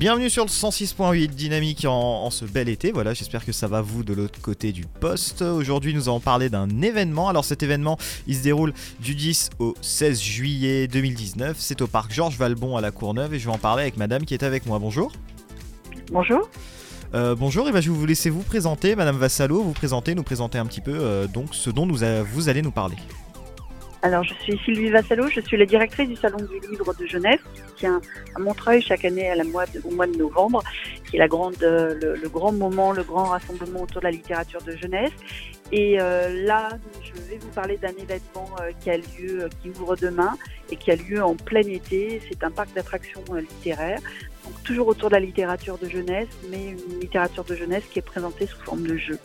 Bienvenue sur le 106.8 Dynamique en, ce bel été. Voilà, j'espère que ça va vous de l'autre côté du poste. Aujourd'hui, nous allons parler d'un événement. Alors, cet événement, il se déroule du 10 au 16 juillet 2019. C'est au parc Georges Valbon à la Courneuve et je vais en parler avec madame qui est avec moi. Bonjour. Bonjour. Euh, bonjour, et ben, je vais vous laisser vous présenter, Madame Vassalo, vous présenter, nous présenter un petit peu euh, donc ce dont nous vous allez nous parler. Alors, je suis Sylvie Vassalo, je suis la directrice du Salon du Livre de Genève, qui tient à Montreuil chaque année au mois de novembre, qui est la grande, le, grand moment, le grand rassemblement autour de la littérature de jeunesse. Et euh, là, je vais vous parler d'un événement euh, qui a lieu, euh, qui ouvre demain et qui a lieu en plein été. C'est un parc d'attractions littéraires, donc toujours autour de la littérature de jeunesse, mais une littérature de jeunesse qui est présentée sous forme de jeu.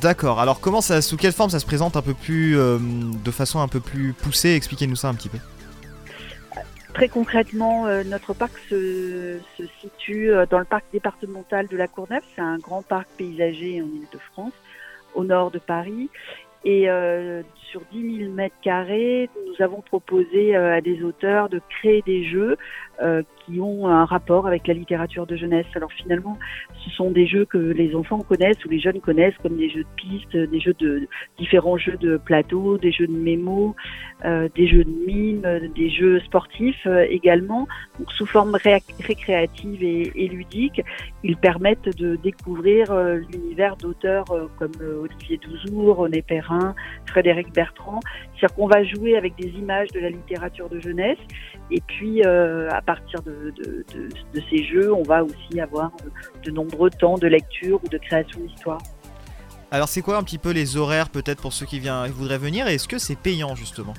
D'accord. Alors comment ça, sous quelle forme ça se présente un peu plus, euh, de façon un peu plus poussée? Expliquez-nous ça un petit peu. Très concrètement, euh, notre parc se, situe euh, dans le parc départemental de la Courneuve. C'est un grand parc paysager en Ile-de-France, au nord de Paris. Et sur 10 000 mètres carrés, nous avons proposé à des auteurs de créer des jeux euh, qui ont un rapport avec la littérature de jeunesse. Alors finalement, ce sont des jeux que les enfants connaissent ou les jeunes connaissent, comme des jeux de pistes, des jeux de différents jeux de plateau, des jeux de mémo, euh, des jeux de mime, des jeux sportifs euh, également. Donc sous forme récréative et, et, ludique, ils permettent de découvrir euh, l'univers d'auteurs comme Olivier Douzour, René Perrin, Frédéric Bertrand. C'est-à-dire qu'on va jouer avec des images de la littérature de jeunesse et puis à partir de, ces jeux, on va aussi avoir de nombreux temps de lecture ou de création d'histoire. Alors c'est quoi un petit peu les horaires peut-être pour ceux qui voudraient venir et est-ce que c'est payant justement?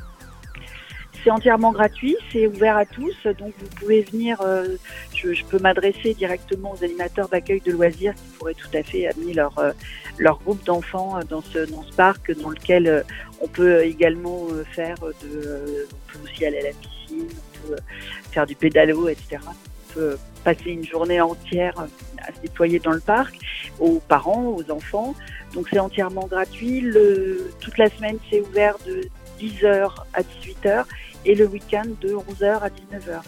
C'est entièrement gratuit, c'est ouvert à tous, donc vous pouvez venir. Euh, je, peux m'adresser directement aux animateurs d'accueil de loisirs qui pourraient tout à fait amener leur euh, leur groupe d'enfants euh, dans ce dans ce parc, dans lequel on peut également faire de, on peut aussi aller à la piscine, on peut faire du pédalo, etc. On peut passer une journée entière à se déployer dans le parc, aux parents, aux enfants. Donc c'est entièrement gratuit. Toute la semaine, c'est ouvert de 10h à 18h et le week-end de 11h à 19h.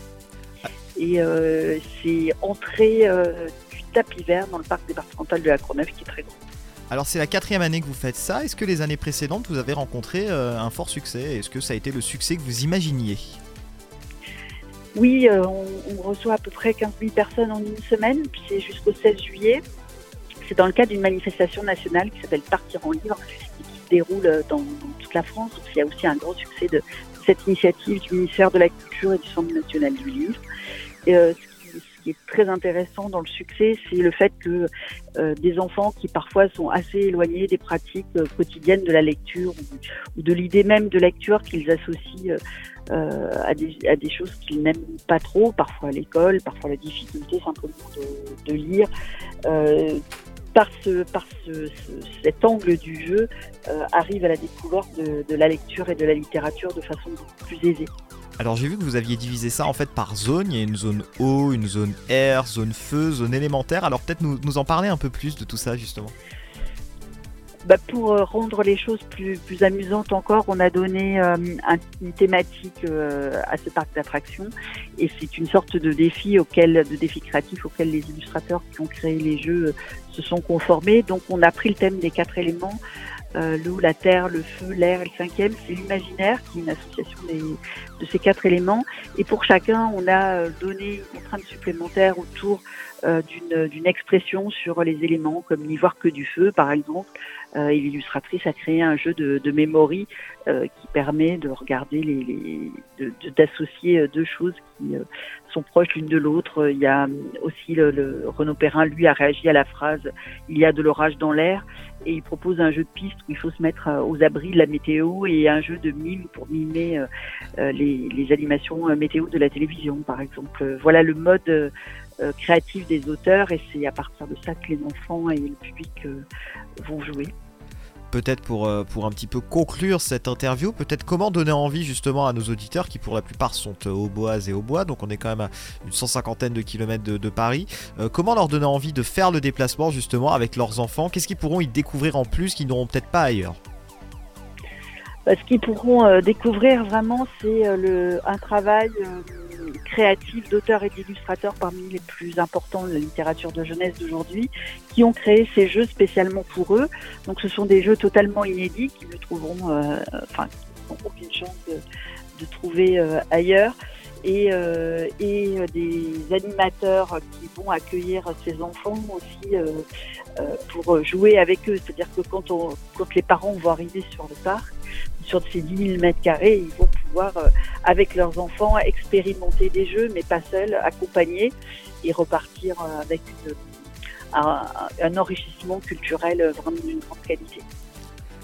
Et euh, c'est entrée euh, du tapis vert dans le parc départemental de la Courneuve qui est très grand. Alors c'est la quatrième année que vous faites ça. Est-ce que les années précédentes vous avez rencontré euh, un fort succès? Est-ce que ça a été le succès que vous imaginiez? Oui, on, on, reçoit à peu près 15 000 personnes en une semaine, c'est jusqu'au 16 juillet. C'est dans le cadre d'une manifestation nationale qui s'appelle Partir en livre déroule dans, toute la France. Il y a aussi un gros succès de cette initiative du ministère de la Culture et du Centre national du livre. Euh, ce, qui, est très intéressant dans le succès, c'est le fait que euh, des enfants qui parfois sont assez éloignés des pratiques euh, quotidiennes de la lecture ou, de l'idée même de lecture qu'ils associent à des, choses qu'ils n'aiment pas trop, parfois à l'école, parfois la difficulté simplement de lire, par, ce, par ce, cet angle du jeu, euh, arrive à la découverte de, la lecture et de la littérature de façon plus aisée. Alors j'ai vu que vous aviez divisé ça en fait par zone. Il y a une zone eau, une zone air, zone feu, zone élémentaire. Alors peut-être nous, nous en parler un peu plus de tout ça justement. Bah, pour euh, rendre les choses plus, plus amusantes encore, on a donné euh, une thématique euh, à ce parc d'attractions et c'est une sorte de défi auquel, de défi créatif auquel les illustrateurs qui ont créé les jeux se sont conformés. Donc on a pris le thème des quatre éléments. L'eau, la terre, le feu, l'air et le cinquième, c'est l'imaginaire, qui est une association de ces quatre éléments. Et pour chacun, on a donné une contrainte supplémentaire autour d'une expression sur les éléments, comme n'y voir que du feu, par exemple, euh, l'illustratrice a créé un jeu de, de euh, qui permet de regarder les, d'associer euh, deux choses qui sont proches l'une de l'autre. Il y a aussi le, le, Renaud Perrin, lui, a réagi à la phrase "Il y a de l'orage dans l'air" et il propose un jeu de piste où il faut se mettre aux abris de la météo et un jeu de mime pour mimer les, les, animations météo de la télévision, par exemple. Voilà le mode créatif des auteurs et c'est à partir de ça que les enfants et le public vont jouer peut-être pour, euh, pour un petit peu conclure cette interview, peut-être comment donner envie justement à nos auditeurs qui pour la plupart sont euh, au Bois et au Bois, donc on est quand même à une cent cinquantaine de kilomètres de, Paris, euh, comment leur donner envie de faire le déplacement justement avec leurs enfants? Qu'est-ce qu'ils pourront y découvrir en plus qu'ils n'auront peut-être pas ailleurs? Bah, Ce qu'ils pourront découvrir vraiment, c'est un travail créatifs, d'auteurs et d'illustrateurs parmi les plus importants de la littérature de jeunesse d'aujourd'hui, qui ont créé ces jeux spécialement pour eux. Donc ce sont des jeux totalement inédits qui ne trouveront, euh, enfin, aucune chance de, trouver euh, ailleurs. Et, euh, et, des animateurs qui vont accueillir ces enfants aussi pour jouer avec eux. C'est-à-dire que quand, on, quand les parents vont arriver sur le parc, sur ces 10 000 mètres carrés, ils vont pouvoir, avec leurs enfants, expérimenter des jeux, mais pas seuls, accompagnés et repartir avec un, un, enrichissement culturel vraiment d'une grande qualité.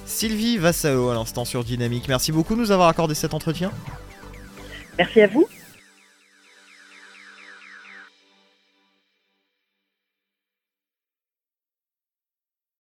Sylvie Vassao à l'instant sur Dynamique. Merci beaucoup de nous avoir accordé cet entretien. Merci à vous.